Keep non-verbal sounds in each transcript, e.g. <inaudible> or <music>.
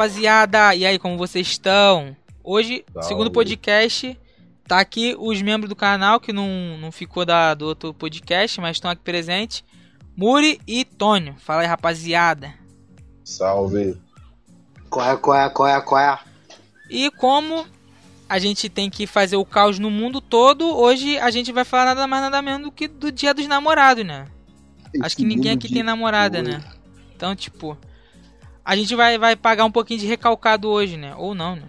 rapaziada! E aí, como vocês estão? Hoje, Salve. segundo podcast, tá aqui os membros do canal que não, não ficou da, do outro podcast, mas estão aqui presentes. Muri e Tônio. Fala aí, rapaziada. Salve. Qual é, qual é, qual é, qual é? E como a gente tem que fazer o caos no mundo todo, hoje a gente vai falar nada mais nada menos do que do dia dos namorados, né? Acho que ninguém aqui tem namorada, né? Então, tipo, a gente vai, vai pagar um pouquinho de recalcado hoje, né? Ou não, né?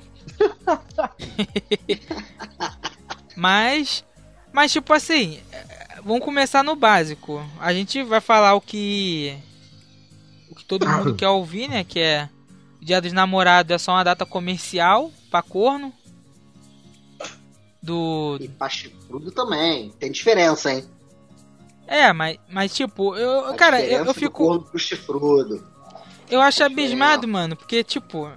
<laughs> mas, mas tipo assim, vamos começar no básico. A gente vai falar o que o que todo mundo <coughs> quer ouvir, né? Que é Dia dos Namorados é só uma data comercial pra corno. Do. E pra chifrudo também. Tem diferença, hein? É, mas, mas tipo, eu. A cara, eu, eu fico. pro chifrudo. Eu acho abismado, mano, porque, tipo,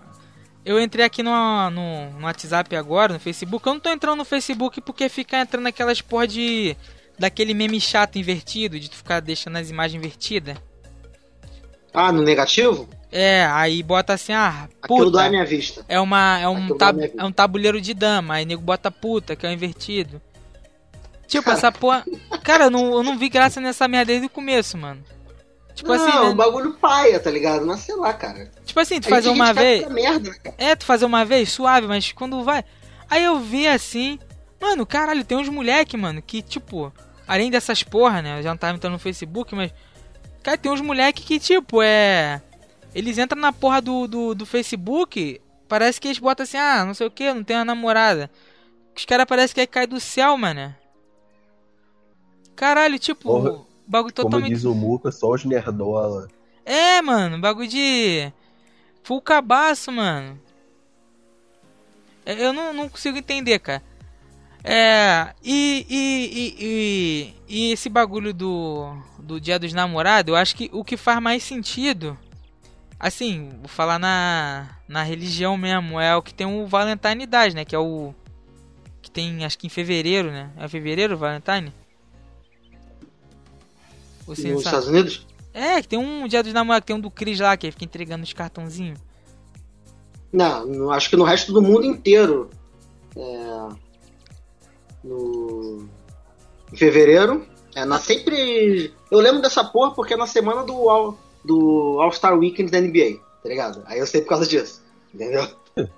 eu entrei aqui no, no, no, WhatsApp agora, no Facebook. Eu não tô entrando no Facebook porque fica entrando aquelas porra de. Daquele meme chato invertido, de tu ficar deixando as imagens invertidas. Ah, no negativo? É, aí bota assim, ah, puta. Aquilo dói minha vista. É, uma, é, um tab, é um tabuleiro de dama, aí nego bota puta, que é o invertido. Tipo, essa porra. Cara, eu não, eu não vi graça nessa merda desde o começo, mano. Tipo não, assim. Não, né? bagulho paia, tá ligado? Mas sei lá, cara. Tipo assim, tu fazer uma vez. Merda, né, é, tu fazer uma vez, suave, mas quando vai. Aí eu vi assim. Mano, caralho, tem uns moleque, mano, que, tipo, além dessas porra, né? Eu já não tava entrando no Facebook, mas. Cara, tem uns moleque que, tipo, é. Eles entram na porra do, do, do Facebook. Parece que eles botam assim, ah, não sei o que, não tem uma namorada. Os caras parecem que cai do céu, mano. Caralho, tipo, Porra, bagulho totalmente. Como diz o Muca, só os nerdola. É, mano, bagulho de. Full cabaço, mano. Eu não, não consigo entender, cara. É. E, e, e, e, e esse bagulho do, do Dia dos Namorados, eu acho que o que faz mais sentido. Assim, vou falar na, na religião mesmo, é o que tem o Valentine Day, né? Que é o. Que tem, acho que em fevereiro, né? É fevereiro Valentine? Você Nos Estados Unidos? É, que tem um dia dos namorados, tem um do Cris lá, que fica entregando os cartãozinhos. Não, acho que no resto do mundo inteiro. É, no, em fevereiro. É, na sempre. Eu lembro dessa porra porque é na semana do All, do All Star Weekend da NBA, tá ligado? Aí eu sei por causa disso, entendeu? <laughs>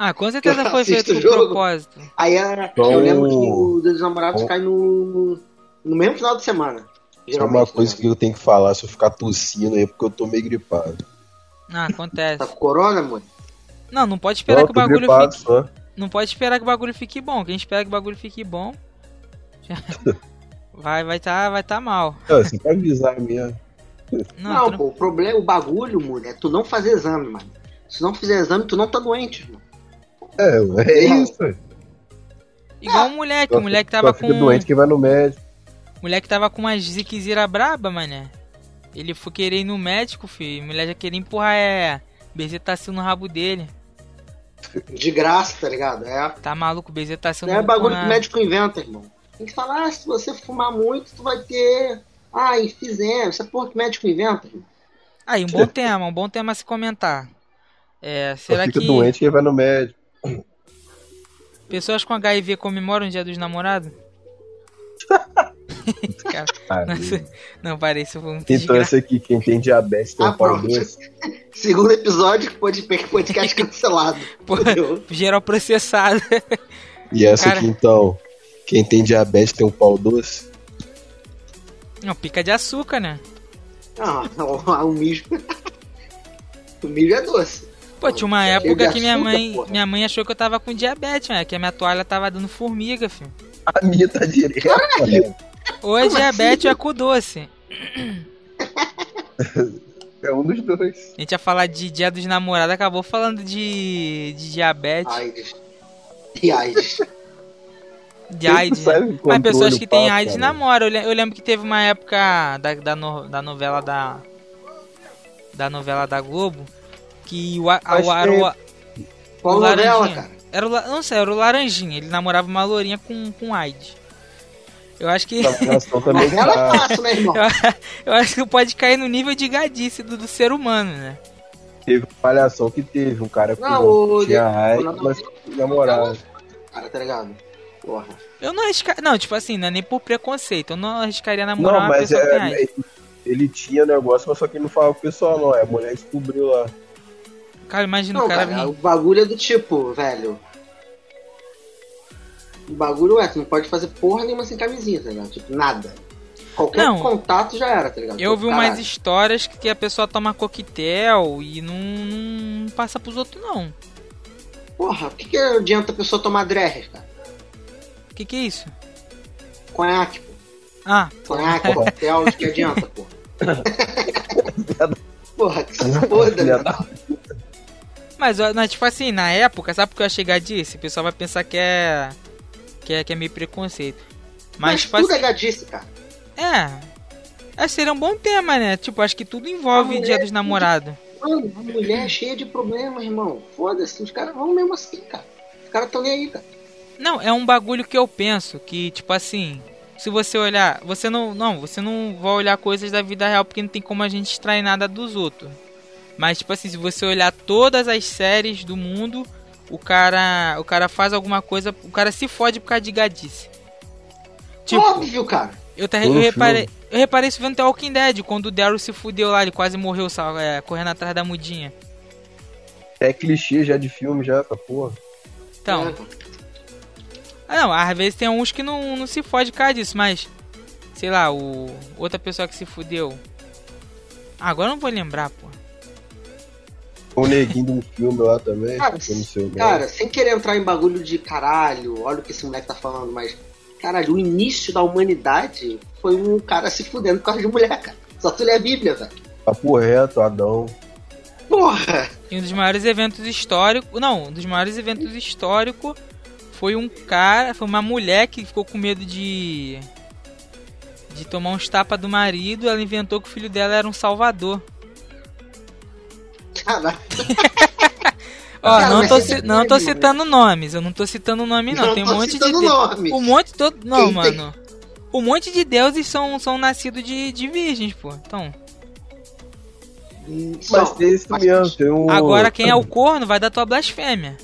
Ah, com certeza foi feito com propósito. Aí é, então, eu lembro que o Dia dos Namorados cai no, no mesmo final de semana. Isso é uma coisa né? que eu tenho que falar se eu ficar tossindo aí, porque eu tô meio gripado. Ah, acontece. Tá com corona, mano? Não, não pode esperar não, que o bagulho gripado, fique. Só. Não pode esperar que o bagulho fique bom. Quem espera que o bagulho fique bom. <laughs> vai, vai tá, vai tá mal. Não, você pode avisar mesmo. Não, não, não, pô, o problema, o bagulho, mano, é tu não fazer exame, mano. Se não fizer exame, tu não tá doente, mano. É, é isso. Igual o moleque, o moleque tava com. doente que vai no médico. O moleque tava com uma ziquezira braba, mané. Ele foi querer ir no médico, filho. A mulher já queria empurrar é, bezetacil no rabo dele. De graça, tá ligado? É. Tá maluco, bezetacil no Não é bagulho que o médico inventa, irmão. Tem que falar, ah, se você fumar muito, tu vai ter. Ah, enfisema. Essa porra que o médico inventa, irmão. Aí, um bom tema, um bom tema a se comentar. É, será fica que. doente e vai no médico. Pessoas com HIV comemoram o dia dos namorados? <laughs> <laughs> Cara, não, não parei, isso foi muito Então, esse aqui, quem tem diabetes tem ah, um pau doce. <laughs> Segundo episódio, podcast <laughs> cancelado. Pô, geral processado. E essa Cara... aqui, então, quem tem diabetes tem um pau doce? Não, pica de açúcar, né? Ah, o, o mijo. o mijo é doce. Pô, tinha uma época que minha mãe, minha mãe achou que eu tava com diabetes, né? Que a minha toalha tava dando formiga, filho. A minha tá direto. Ou é diabetes ou é cu doce. <laughs> É um dos dois. A gente ia falar de dia dos namorados, acabou falando de, de diabetes. AIDS. E AIDS. De AIDS. Né? Mas pessoas que têm AIDS cara. namoram. Eu lembro que teve uma época da, da, no, da novela da. Da novela da Globo. Que o, a, o, o, Qual o novela, cara? Era o, não sei, era o Laranjinha. Ele namorava uma lourinha com, com AIDS. Eu acho que. Também <laughs> tá. fácil, né, irmão? <laughs> Eu, acho que pode cair no nível de gadice do, do ser humano, né? Teve palhação que teve, um cara não, o... tinha raiva, mas namorado. Cara, tá ligado? Porra. Eu não arriscaria. Não, tipo assim, não é nem por preconceito. Eu não arriscaria namorar não, uma pessoa é, que tem Ele tinha negócio, mas só que ele não falava pro pessoal, não. É a mulher descobriu lá. Cara, imagina não, o cara. cara vir... O bagulho é do tipo, velho. O bagulho é, tu não pode fazer porra nenhuma sem camisinha, tá ligado? Tipo, nada. Qualquer não, contato já era, tá ligado? Eu vi umas histórias que a pessoa toma coquetel e não, não passa pros outros, não. Porra, o que, que adianta a pessoa tomar dreher, cara? O que, que é isso? Conhaque, pô. Ah. Conhaque, <laughs> coquetel, o que adianta, pô? <laughs> porra, que se foda, né? Mas, mas, tipo assim, na época, sabe porque eu ia chegar disso? O pessoal vai pensar que é. Que é, que é meio preconceito. Mas, mas tipo, tudo assim, é gadice, cara. É. É, seria um bom tema, né? Tipo, acho que tudo envolve Dia dos Namorados. Mano, mulher é cheia de problemas, irmão. Foda-se, os caras vão mesmo assim, cara. Os caras tão nem aí, cara. Não, é um bagulho que eu penso que, tipo assim, se você olhar, você não, não, você não vai olhar coisas da vida real porque não tem como a gente extrair nada dos outros. Mas tipo assim, se você olhar todas as séries do mundo, o cara, o cara faz alguma coisa, o cara se fode por causa de gadice. Tipo, Óbvio, cara. Eu, eu, reparei, eu reparei isso vendo The Walking Dead, quando o Daryl se fudeu lá, ele quase morreu é, correndo atrás da mudinha. É clichê já de filme, já, essa porra. Então. Ah, não, às vezes tem uns que não, não se fode por causa disso, mas. Sei lá, o. Outra pessoa que se fudeu. Ah, agora eu não vou lembrar, pô. O neguinho de um filme lá também. Cara, cara, sem querer entrar em bagulho de caralho, olha o que esse moleque tá falando, mas Caralho, o início da humanidade foi um cara se fudendo por causa de mulher, cara. Só tu lê a Bíblia, velho. Papo reto, Adão. Porra! E um dos maiores eventos históricos. Não, um dos maiores eventos históricos foi um cara. Foi uma mulher que ficou com medo de. De tomar uns tapas do marido. Ela inventou que o filho dela era um salvador. Caralho. <laughs> Ó, não tô, não tô citando nomes, eu não tô citando nome não. não tem um monte de nomes. Um monte todo não, Quem mano. Tem... Um monte de deuses são são nascidos de, de virgens, pô. Então. Mas tem isso mesmo, tem um... Agora quem é o corno vai dar tua blasfêmia.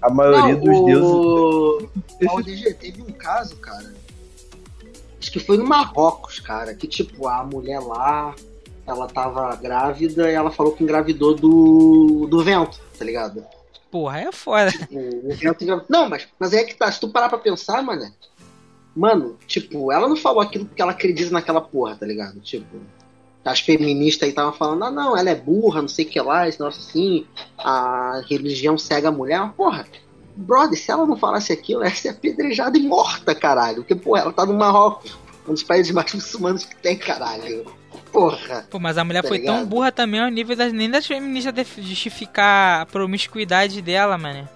A maioria não, dos o... deuses. <laughs> O teve um caso, cara. Acho que foi no Marrocos, cara, que tipo, a mulher lá ela tava grávida e ela falou que engravidou do, do vento, tá ligado? Porra, é foda. Tipo, o vento engravidou. Não, mas, mas é que tá, se tu parar pra pensar, mano, mano, tipo, ela não falou aquilo porque ela acredita naquela porra, tá ligado? Tipo, as feministas aí estavam falando, ah, não, ela é burra, não sei o que lá, esse negócio assim, a religião cega a mulher, porra, brother, se ela não falasse aquilo, ela ia ser apedrejada e morta, caralho, porque, porra, ela tá no Marrocos, um dos países mais muçulmanos que tem, caralho. Porra. Pô, mas a mulher tá foi ligado? tão burra também ao nível das, nem das feministas justificar a promiscuidade dela, mano.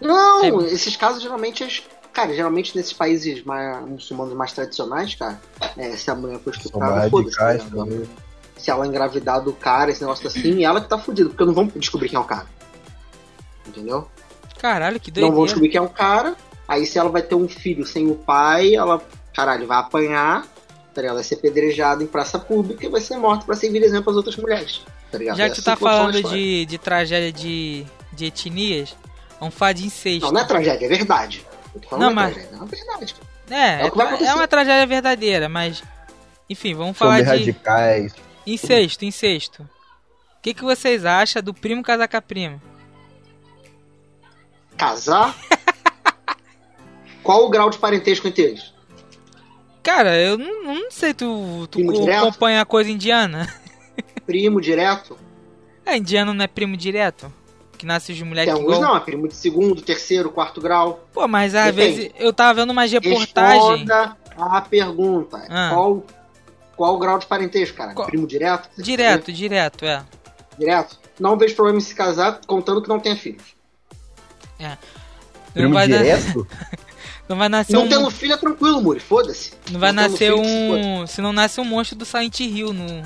Não, é... esses casos geralmente. Cara, geralmente nesses países mais, muçulmanos mais tradicionais, cara, é, se a mulher for estuprada, foda-se. Tá se ela engravidar do cara, esse negócio assim, ela que tá fudida, porque não vão descobrir quem é o cara. Entendeu? Caralho, que doideira. Não vão descobrir quem é o cara, aí se ela vai ter um filho sem o pai, ela, caralho, vai apanhar, tá ligado? Vai ser pedrejado em praça pública e vai ser morto para servir exemplo às outras mulheres. Tá ligado? Já que tu tá falando de, de tragédia de, de etnias, vamos falar de incesto. Não, não é tragédia, é verdade. Não, mas... Tragédia, não é verdade. É, é, é, uma tragédia verdadeira, mas. Enfim, vamos falar Sobre de. radicais. Incesto, incesto. O que, que vocês acham do primo casar com a prima? Casar? <laughs> Qual o grau de parentesco entre eles? Cara, eu não, não sei, tu, tu acompanha a coisa indiana? <laughs> Primo direto? É, indiano não é primo direto? Que nasce de mulher Tem alguns igual... não, é primo de segundo, terceiro, quarto grau. Pô, mas às Depende. vezes eu tava vendo umas reportagens. Responda a pergunta. Ah. Qual, qual o grau de parentesco, cara? Qual... Primo direto? Direto, direto, é. Direto? Não vejo problema em se casar, contando que não tenha filhos. É. Primo direto? Dar... <laughs> Não vai nascer não um. Não tendo filho é tranquilo, Muri, foda-se. Não vai não nascer um. Se, não nasce um monstro do Silent Hill no.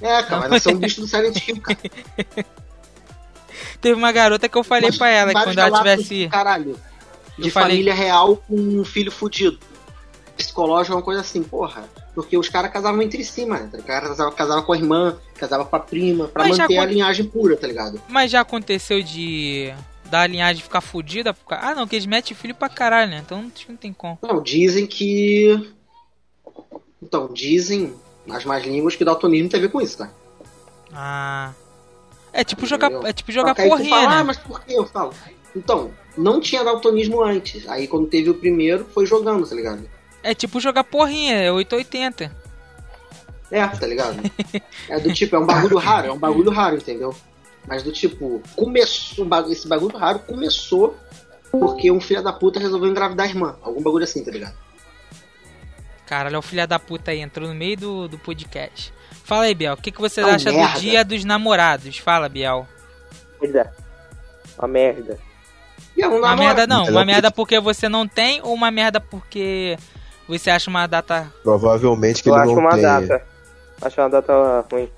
É, cara, vai nascer um bicho do Silent Hill, cara. <laughs> Teve uma garota que eu falei Mas, pra ela que quando ela tivesse. Caralho. De eu família falei... real com um filho fudido. Psicológico é uma coisa assim, porra. Porque os caras casavam entre si, mano. O cara casava, casava com a irmã, casava com a prima, pra Mas manter a linhagem pura, tá ligado? Mas já aconteceu de da linhagem ficar fodida. Ah, não, que eles metem filho pra caralho, né? Então não tem como. Não, dizem que. Então, dizem nas mais línguas que daltonismo tem a ver com isso, tá? Ah. É tipo jogar, é tipo jogar porrinha, fala, né? Ah, mas por que eu falo? Então, não tinha daltonismo antes. Aí quando teve o primeiro, foi jogando, tá ligado? É tipo jogar porrinha, é 880. É, tá ligado? <laughs> é do tipo, é um bagulho raro, é um bagulho raro, entendeu? Mas do tipo, começou, esse bagulho raro começou porque um filho da puta resolveu engravidar a irmã. Algum bagulho assim, tá ligado? Caralho, o filho da puta aí entrou no meio do, do podcast. Fala aí, Biel, o que, que você acha merda. do dia dos namorados? Fala, Biel. Merda. Uma merda. uma merda não, uma merda porque você não tem ou uma merda porque você acha uma data. Provavelmente que Eu ele acho não uma data. Acho uma data ruim.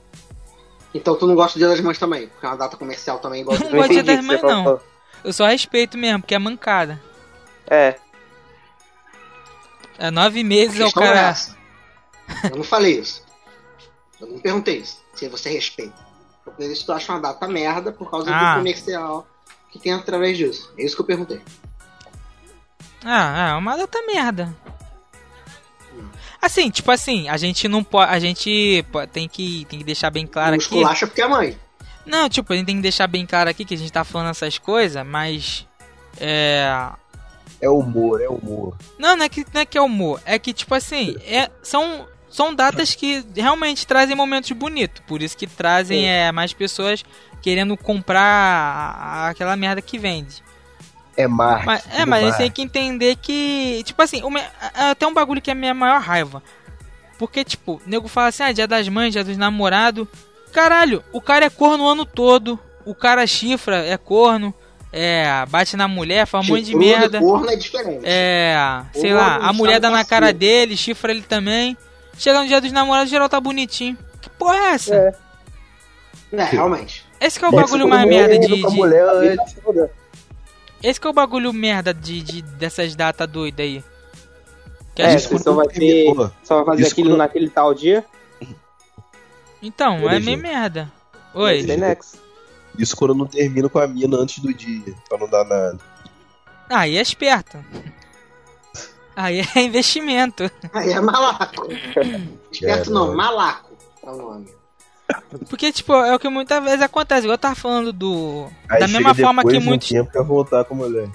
Então tu não gosta do Dia das Mães também, porque é uma data comercial também. Igual <laughs> não gosto do Dia das Mães, não. Eu só respeito mesmo, porque é mancada. É. É nove meses ao cara. É eu não falei isso. Eu não perguntei isso. Se você respeita. Eu perguntei se tu acha uma data merda por causa ah. do comercial que tem através disso. É isso que eu perguntei. Ah, é uma data merda. Assim, tipo assim, a gente não pode. A gente tem que, tem que deixar bem claro não aqui. acha porque é mãe. Não, tipo, a gente tem que deixar bem claro aqui que a gente tá falando essas coisas, mas. É. É humor, é humor. Não, não é que, não é, que é humor. É que, tipo assim, é, são, são datas que realmente trazem momentos bonitos. Por isso que trazem é, mais pessoas querendo comprar aquela merda que vende. É marketing. Mas, é, mas a gente tem que entender que. Tipo assim, uma, até um bagulho que é a minha maior raiva. Porque, tipo, o nego fala assim, ah, dia das mães, dia dos namorados. Caralho, o cara é corno o ano todo. O cara chifra, é corno. É, bate na mulher, faz um monte de merda. corno é diferente. É, sei lá, a mulher dá na cara dele, chifra ele também. Chega no dia dos namorados, geral tá bonitinho. Que porra é essa? É, é realmente. Esse é o bagulho mais merda de. de... Mulher, esse que é o bagulho merda de, de dessas datas doidas aí. Que é, você só vai ter. Só vai fazer aquilo naquele tal dia. Então, é meio merda. Oi. Isso quando eu não termino com a mina antes do dia, pra não dar nada. Aí é esperto. Aí é <laughs> investimento. Aí é malaco. <laughs> esperto não, malaco é o nome. Porque, tipo, é o que muitas vezes acontece. Igual eu tava falando do. Aí da mesma forma que muitos. tempo pra voltar com a mulher.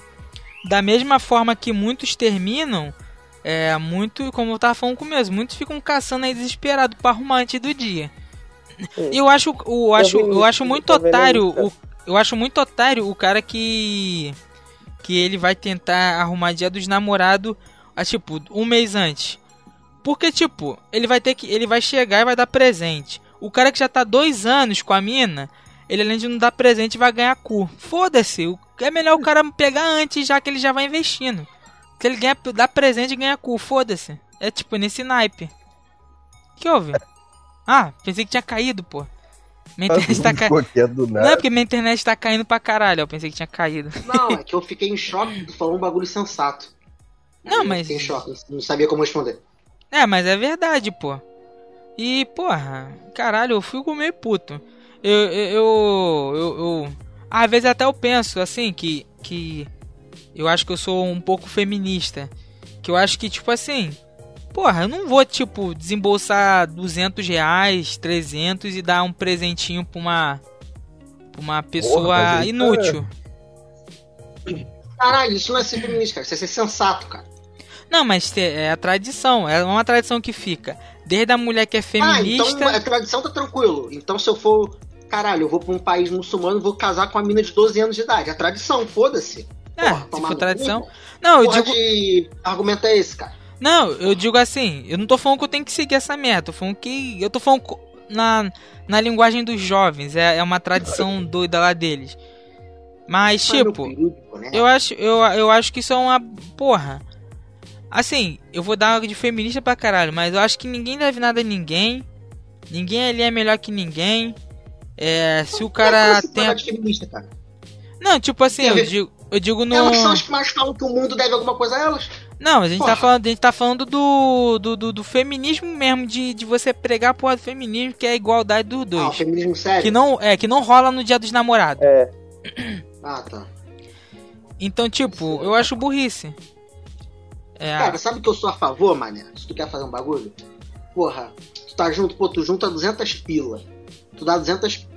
Da mesma forma que muitos terminam, é muito, como eu tava falando com mesmo, muitos ficam caçando aí desesperado pra arrumar antes do dia. Eu acho, eu acho, eu acho muito otário, o, eu acho muito otário o cara que que ele vai tentar arrumar dia dos namorados, a, tipo, um mês antes. Porque tipo, ele vai ter que, ele vai chegar e vai dar presente. O cara que já tá dois anos com a mina, ele além de não dar presente vai ganhar cu. Foda-se, é melhor o cara pegar antes já que ele já vai investindo. Se ele ganha, dá presente e ganha cu, foda-se. É tipo nesse naipe. que houve? Ah, pensei que tinha caído, pô. Minha internet tá caindo. Não é porque minha internet tá caindo pra caralho, eu pensei que tinha caído. Não, <laughs> é que eu fiquei em choque, tu falou um bagulho sensato. Não, mas. Fiquei em choque, não sabia como responder. É, mas é verdade, pô. E, porra, caralho, eu fico meio puto. Eu, eu, eu, eu, eu, Às vezes até eu penso, assim, que, que. Eu acho que eu sou um pouco feminista. Que eu acho que, tipo assim. Porra, eu não vou, tipo, desembolsar 200 reais, 300 e dar um presentinho pra uma. pra uma pessoa porra, inútil. Caralho, isso não é ser feminista, cara. Isso é ser sensato, cara. Não, mas é a tradição. É uma tradição que fica. Desde a mulher que é feminista. Ah, então a tradição tá tranquilo. Então se eu for. Caralho, eu vou pra um país muçulmano vou casar com uma mina de 12 anos de idade. A tradição, foda-se. É, Porra, se for tradição. Não, eu digo. De argumento é esse, cara? Não, eu digo assim, eu não tô falando que eu tenho que seguir essa meta, tô falando que. Eu tô falando na, na linguagem dos jovens, é, é uma tradição doida lá deles. Mas, tipo, né? eu acho, eu, eu acho que isso é uma. Porra. Assim, eu vou dar uma de feminista pra caralho, mas eu acho que ninguém deve nada a ninguém. Ninguém ali é melhor que ninguém. É, se o cara é tem. A... Feminista, cara? Não, tipo assim, eu digo, eu digo no. Elas são as que mais falam que o mundo deve alguma coisa a elas. Não, a gente, tá falando, a gente tá falando do, do, do, do, feminismo mesmo, de, de você pregar do feminismo, que é a igualdade dos dois. Ah, o feminismo sério? Que não, é, que não rola no dia dos namorados. É. Ah, tá. Então, tipo, eu acho burrice. É. Cara, sabe que eu sou a favor, mané? Se tu quer fazer um bagulho, porra, tu tá junto, pô, tu junta 200 pila. Tu dá 200.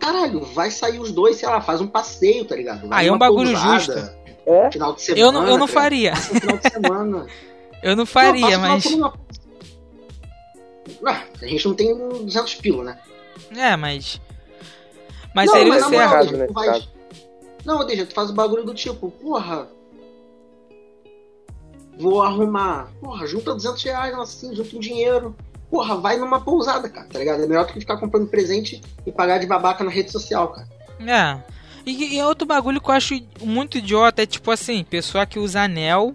Caralho, vai sair os dois, sei lá, faz um passeio, tá ligado? Vai ah, é um bagulho justo. É? Final de semana. Eu não, eu não faria. Final de semana. <laughs> eu não faria, não, mas. Uma... Ah, a gente não tem 200 pila, né? É, mas. Mas não, seria mas certo. Moral, faz... Não, deixa, tu faz o bagulho do tipo, porra, vou arrumar. Porra, junta 200 reais, assim, junta um dinheiro. Porra, vai numa pousada, cara, tá ligado? É melhor do que ficar comprando presente e pagar de babaca na rede social, cara. É. E, e outro bagulho que eu acho muito idiota é tipo assim, pessoa que usa anel,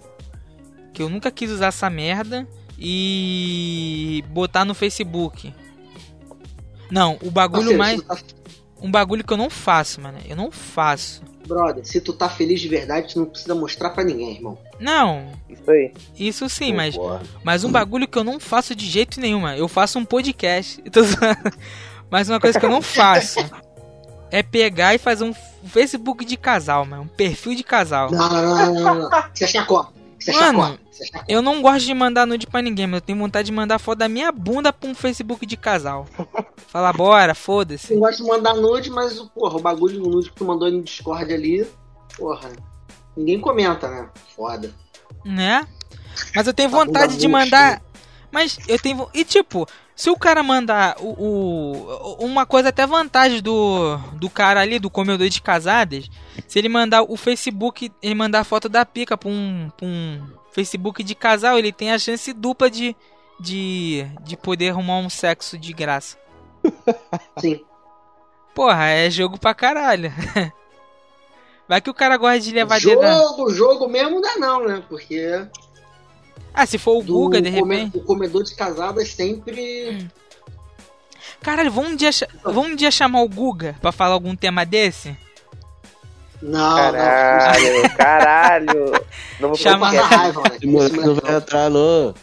que eu nunca quis usar essa merda, e botar no Facebook. Não, o bagulho mais. Tá... Um bagulho que eu não faço, mano. Eu não faço brother, se tu tá feliz de verdade, tu não precisa mostrar para ninguém, irmão. Não. Isso aí. Isso sim, mas, mas um bagulho que eu não faço de jeito nenhum, eu faço um podcast. <laughs> mas uma coisa que eu não faço é pegar e fazer um Facebook de casal, mano. Um perfil de casal. Não, não, não, não. Você chacota. Você Mano, eu não gosto de mandar nude pra ninguém, mas eu tenho vontade de mandar foto da minha bunda pra um Facebook de casal. <laughs> Fala, bora, foda-se. Eu gosto de mandar nude, mas, porra, o bagulho do nude que tu mandou no Discord ali, porra, ninguém comenta, né? Foda. Né? Mas eu tenho vontade de mandar. Mas eu tenho. E tipo, se o cara mandar o, o, uma coisa até vantagem do, do cara ali, do comedor de casadas, se ele mandar o Facebook, ele mandar a foto da pica pra um, pra um Facebook de casal, ele tem a chance dupla de, de, de poder arrumar um sexo de graça. <laughs> Sim. Porra, é jogo pra caralho. <laughs> Vai que o cara gosta de levar Jogo, dedo... jogo mesmo não é não, né? Porque ah, se for o Guga, de repente. O comedor de casadas sempre. Caralho, vamos um dia, vamos um dia chamar o Guga pra falar algum tema desse? Não, caralho, não. Caralho, Não <laughs> vou Chama raiva, moleque não vai entrar, não.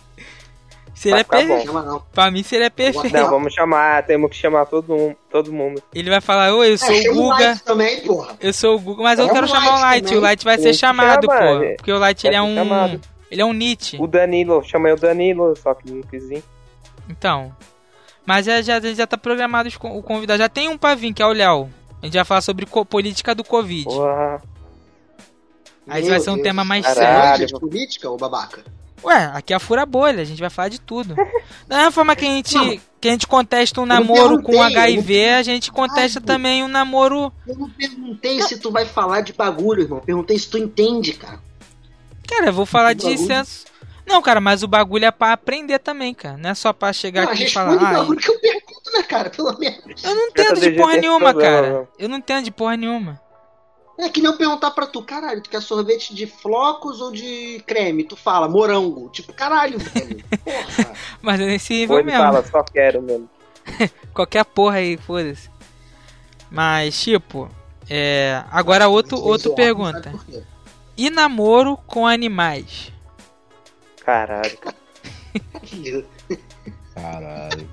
Seria tá perfeito. Pra mim seria perfeito. Não, vamos chamar, temos que chamar todo mundo. Todo mundo. Ele vai falar, oi, eu sou é, o Guga. O também, porra. Eu sou o Guga, mas é eu quero chamar o Light. Também. O Light vai ser chamado, pô. Porque o Light ele é um. Chamado. Ele é um Nietzsche. O Danilo, chamei o Danilo, só que não quis vir. Então. Mas já, já, já tá programado o convidado. Já tem um pra vir, que é o Léo. A gente vai falar sobre política do Covid. Porra. Aí vai ser um Deus. tema mais Caralho. sério. política ou babaca? Ué, aqui é a fura bolha, a gente vai falar de tudo. <laughs> Da mesma forma que a gente, que a gente contesta um namoro com HIV, a gente contesta Ai, também um namoro. Eu não perguntei não. se tu vai falar de bagulho, irmão. perguntei se tu entende, cara. Cara, eu vou falar de senso. Não, cara, mas o bagulho é pra aprender também, cara. Não é só pra chegar não, aqui e falar. Ah, bagulho que eu pergunto, né, cara? Pelo menos. Eu não entendo de porra nenhuma, cara. Eu não entendo de porra nenhuma. É que nem eu perguntar pra tu, caralho, tu quer sorvete de flocos ou de creme? Tu fala, morango. Tipo, caralho, velho. Porra. <laughs> Mas é nesse nível mesmo. fala, só quero mesmo. <laughs> Qualquer porra aí, foda-se. Mas, tipo, é... agora outro, outro pergunta. E namoro com animais? Caralho. <laughs> Caralho.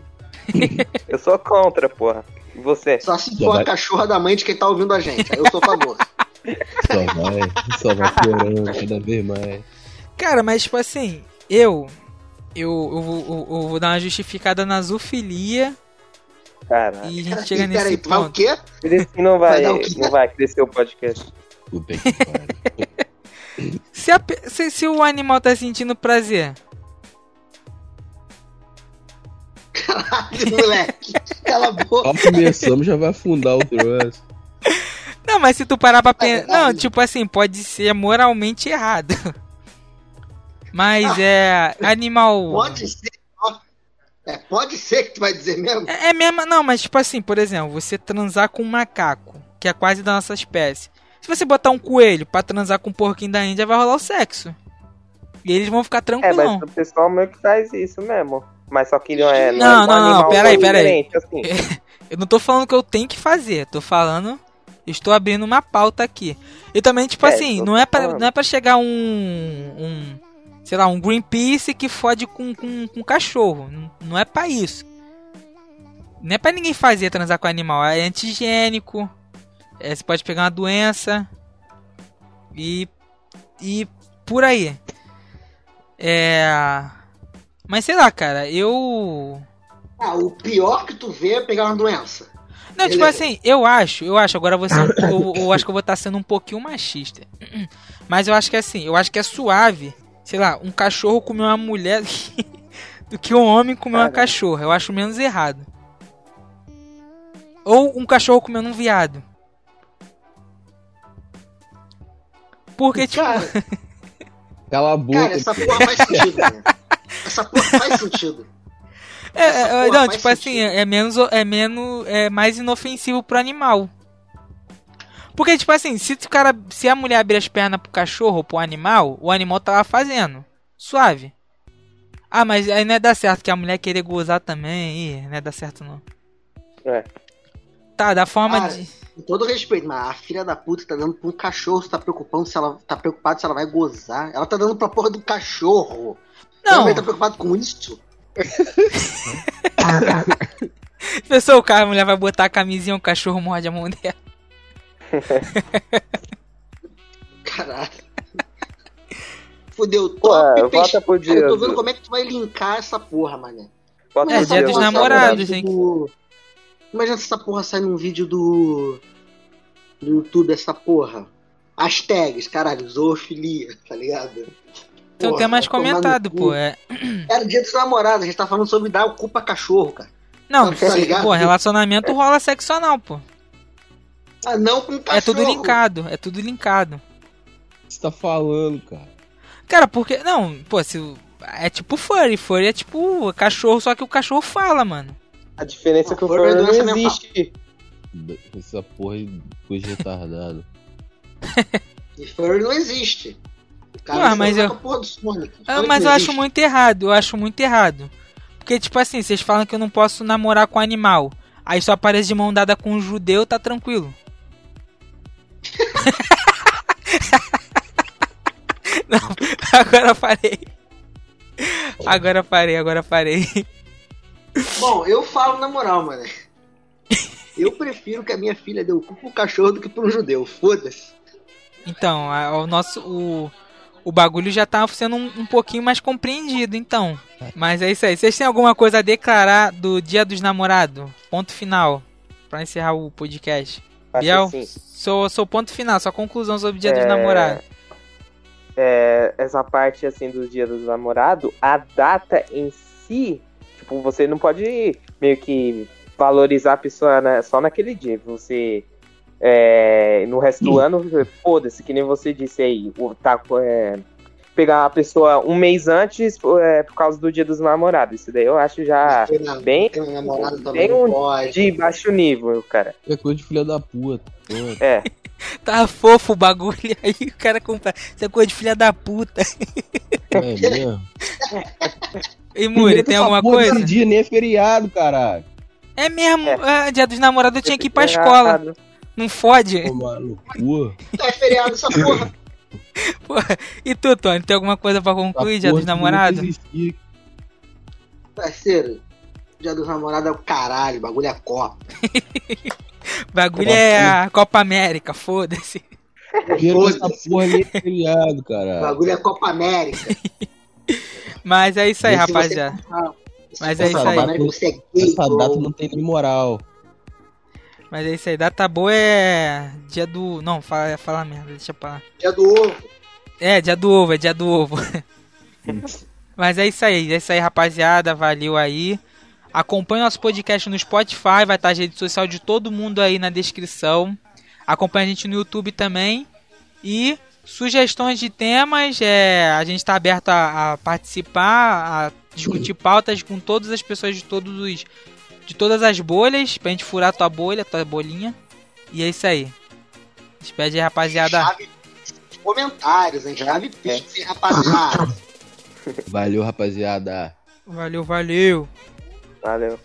eu sou contra, porra. E você? Só se for vai... a cachorra da mãe de quem tá ouvindo a gente. Aí eu sou a favor. <laughs> só vai, só vai piorando cada vez mais. Cara, mas tipo assim, eu. Eu, eu, eu, eu vou dar uma justificada na zoofilia. Caralho. E a gente chega nesse peraí, ponto. o quê? não vai, vai não vai crescer o podcast. Puta que pariu. <laughs> Se, a, se, se, o animal tá sentindo prazer. Caralho, moleque. Cala a boca. Só começamos, já vai afundar o troço. Não, mas se tu parar pra pensar. Não, tipo assim, pode ser moralmente errado. Mas é. Animal. Pode ser. É, pode ser que tu vai dizer mesmo? É, é mesmo. Não, mas tipo assim, por exemplo, você transar com um macaco, que é quase da nossa espécie. Se você botar um coelho pra transar com um porquinho da Índia, vai rolar o sexo. E eles vão ficar tranquilos. É, mas o pessoal meio que faz isso mesmo. Mas só que não é. Não, não, é um não, não, peraí, peraí. Assim. <laughs> eu não tô falando que eu tenho que fazer, tô falando. Estou abrindo uma pauta aqui. E também, tipo é, assim, não é, pra, não é pra chegar um. um sei lá, um Greenpeace que fode com, com, com cachorro. Não, não é para isso. Não é pra ninguém fazer transar com animal. É antigênico. É, você pode pegar uma doença. E. E por aí. É. Mas sei lá, cara, eu. Ah, o pior que tu vê é pegar uma doença. Não, tipo Beleza. tipo assim, eu acho, eu acho, agora você. eu, eu <coughs> acho que eu vou estar sendo um pouquinho machista. <clears throat> Mas eu acho que é assim, eu acho que é suave, sei lá, um cachorro comer uma mulher <laughs> do que um homem comer uma cachorra. Eu acho menos errado. Ou um cachorro comendo um viado. Porque, tipo. Cara, <laughs> Cala a boca. Cara, essa porra faz sentido, né? Essa porra faz sentido. <laughs> É, é não, tipo assim, é, é menos, é menos, é mais inofensivo pro animal. Porque, tipo assim, se o cara, se a mulher abrir as pernas pro cachorro ou pro animal, o animal tava fazendo. Suave. Ah, mas aí não é dar certo que a mulher querer gozar também, Ih, não é dar certo não. É. Tá, da forma de. Com todo respeito, mas a filha da puta tá dando pra um cachorro, você tá preocupando se ela tá preocupado se ela vai gozar. Ela tá dando pra porra do cachorro. Não. Ela tá preocupado com isso. <laughs> Pensou o cara, a mulher vai botar a camisinha, o cachorro morde a mão dela. <laughs> Caralho. Fudeu. Top, Ué, pro dia. Eu tô vendo como é que tu vai linkar essa porra, mané. Bota é, dia dos namorados, hein? Do... Imagina se essa porra sai num vídeo do. do YouTube, essa porra. As tags, caralho, zoofilia, tá ligado? Tem um tema mais comentado, pô. É... Era o dia dos namorados, a gente tá falando sobre dar o cu pra cachorro, cara. Não, tá, pô, relacionamento rola sexo anal, pô. Ah, não com cachorro. É tudo linkado, é tudo linkado. O que você tá falando, cara? Cara, porque. Não, pô, se. É tipo furry, furry é tipo cachorro, só que o cachorro fala, mano. A diferença é que o furry não, não existe. Essa porra de coisa retardada. <laughs> e furry não existe. Cara, mas eu... Ah, mas eu acho muito errado, eu acho muito errado. Porque, tipo assim, vocês falam que eu não posso namorar com animal. Aí só aparece de mão dada com um judeu, tá tranquilo. <laughs> não, agora parei. Agora parei, agora parei. Bom, eu falo na moral, mano. Eu prefiro que a minha filha dê o cu pro cachorro do que pro um judeu. Foda-se. Então, o nosso. O, o bagulho já tá sendo um, um, pouquinho mais compreendido, então. Mas é isso aí. Vocês têm alguma coisa a declarar do Dia dos Namorados? Ponto final. Pra encerrar o podcast. Acho Biel, sou, sou ponto final, sua conclusão sobre o Dia é... dos Namorados. É, essa parte assim do Dia dos Namorados, a data em si, tipo, você não pode meio que valorizar a pessoa né, só naquele dia. Você é, no resto do ano, foda-se, que nem você disse aí, tá, é, pegar a pessoa um mês antes é, por causa do dia dos namorados. Isso daí eu acho já não, bem, bem um pode. de baixo nível, cara. É coisa de filha da puta. É. <laughs> tá fofo o bagulho aí, o cara compra. Isso é coisa de filha da puta. É mesmo? E Muri, tem alguma coisa? Dia nem é feriado, caralho. É mesmo, é. Ah, dia dos namorados eu tinha que ir pra escola. Não fode. Tá é feriado essa <laughs> porra. porra. E tu, Tony, tem alguma coisa pra concluir, dia dos namorados? Parceiro, dia dos namorados é o caralho, bagulho é Copa. <laughs> bagulho é a Copa América, foda-se. Foda-se. porra nem é feriado, caralho. Bagulho é Copa América. <laughs> Mas é isso aí, rapaziada. Mas é isso aí. Essa data não tem nem moral. Mas é isso aí, data boa é dia do. Não, fala, fala merda, deixa pra lá. Dia do ovo. É, dia do ovo, é dia do ovo. <laughs> Mas é isso aí, é isso aí, rapaziada. Valeu aí. Acompanhe nosso podcast no Spotify, vai estar a rede social de todo mundo aí na descrição. Acompanhe a gente no YouTube também. E sugestões de temas, é, a gente está aberto a, a, participar, a discutir pautas com todas as pessoas de todos os de todas as bolhas, pra gente furar tua bolha, tua bolinha. E é isso aí. Despede aí, rapaziada. Chave comentários, hein? Chave pix, rapaziada. Valeu, rapaziada. Valeu, valeu. Valeu.